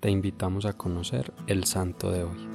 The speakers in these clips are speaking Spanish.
te invitamos a conocer el santo de hoy.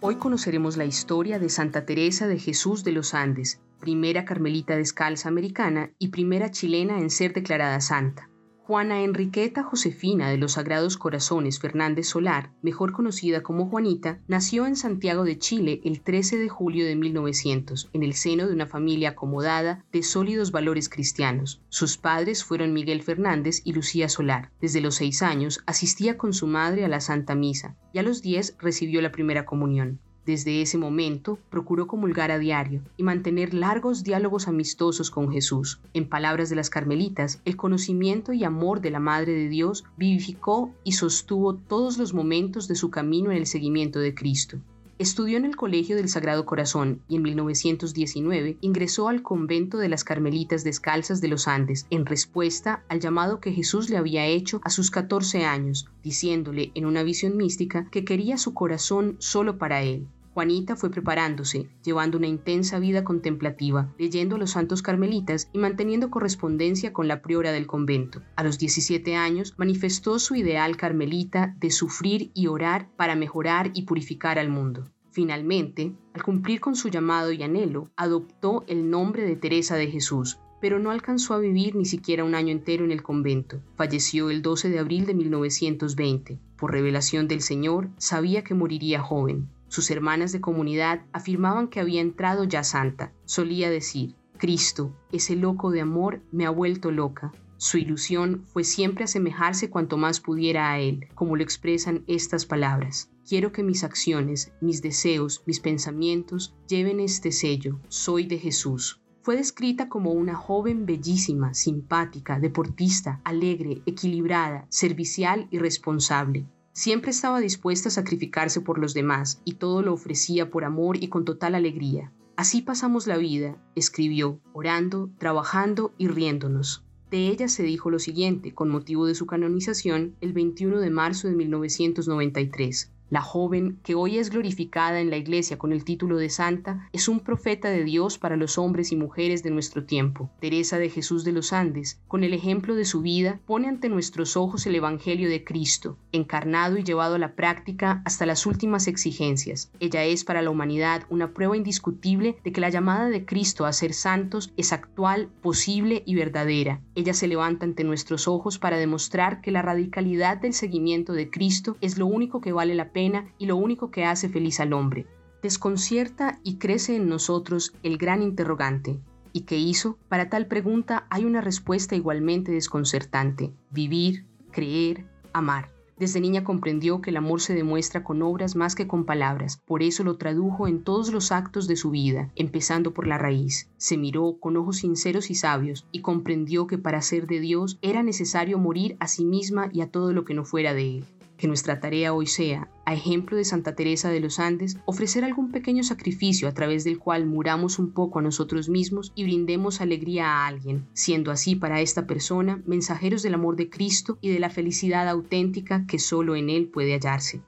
Hoy conoceremos la historia de Santa Teresa de Jesús de los Andes, primera carmelita descalza americana y primera chilena en ser declarada santa. Juana Enriqueta Josefina de los Sagrados Corazones Fernández Solar, mejor conocida como Juanita, nació en Santiago de Chile el 13 de julio de 1900, en el seno de una familia acomodada de sólidos valores cristianos. Sus padres fueron Miguel Fernández y Lucía Solar. Desde los seis años asistía con su madre a la Santa Misa y a los diez recibió la primera comunión. Desde ese momento procuró comulgar a diario y mantener largos diálogos amistosos con Jesús. En palabras de las carmelitas, el conocimiento y amor de la Madre de Dios vivificó y sostuvo todos los momentos de su camino en el seguimiento de Cristo. Estudió en el Colegio del Sagrado Corazón y en 1919 ingresó al convento de las Carmelitas Descalzas de los Andes en respuesta al llamado que Jesús le había hecho a sus 14 años, diciéndole en una visión mística que quería su corazón solo para él. Juanita fue preparándose, llevando una intensa vida contemplativa, leyendo a los santos carmelitas y manteniendo correspondencia con la priora del convento. A los 17 años manifestó su ideal carmelita de sufrir y orar para mejorar y purificar al mundo. Finalmente, al cumplir con su llamado y anhelo, adoptó el nombre de Teresa de Jesús, pero no alcanzó a vivir ni siquiera un año entero en el convento. Falleció el 12 de abril de 1920. Por revelación del Señor, sabía que moriría joven. Sus hermanas de comunidad afirmaban que había entrado ya santa. Solía decir, Cristo, ese loco de amor, me ha vuelto loca. Su ilusión fue siempre asemejarse cuanto más pudiera a Él, como lo expresan estas palabras. Quiero que mis acciones, mis deseos, mis pensamientos lleven este sello, soy de Jesús. Fue descrita como una joven bellísima, simpática, deportista, alegre, equilibrada, servicial y responsable. Siempre estaba dispuesta a sacrificarse por los demás y todo lo ofrecía por amor y con total alegría. Así pasamos la vida, escribió, orando, trabajando y riéndonos. De ella se dijo lo siguiente con motivo de su canonización el 21 de marzo de 1993. La joven, que hoy es glorificada en la Iglesia con el título de santa, es un profeta de Dios para los hombres y mujeres de nuestro tiempo. Teresa de Jesús de los Andes, con el ejemplo de su vida, pone ante nuestros ojos el Evangelio de Cristo, encarnado y llevado a la práctica hasta las últimas exigencias. Ella es para la humanidad una prueba indiscutible de que la llamada de Cristo a ser santos es actual, posible y verdadera. Ella se levanta ante nuestros ojos para demostrar que la radicalidad del seguimiento de Cristo es lo único que vale la pena y lo único que hace feliz al hombre. Desconcierta y crece en nosotros el gran interrogante. ¿Y qué hizo? Para tal pregunta hay una respuesta igualmente desconcertante. Vivir, creer, amar. Desde niña comprendió que el amor se demuestra con obras más que con palabras, por eso lo tradujo en todos los actos de su vida, empezando por la raíz. Se miró con ojos sinceros y sabios y comprendió que para ser de Dios era necesario morir a sí misma y a todo lo que no fuera de Él. Que nuestra tarea hoy sea, a ejemplo de Santa Teresa de los Andes, ofrecer algún pequeño sacrificio a través del cual muramos un poco a nosotros mismos y brindemos alegría a alguien, siendo así para esta persona mensajeros del amor de Cristo y de la felicidad auténtica que solo en Él puede hallarse.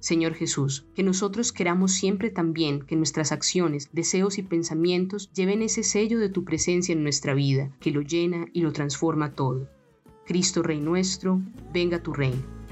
Señor Jesús, que nosotros queramos siempre también que nuestras acciones, deseos y pensamientos lleven ese sello de tu presencia en nuestra vida, que lo llena y lo transforma todo. Cristo Rey nuestro, venga tu reino.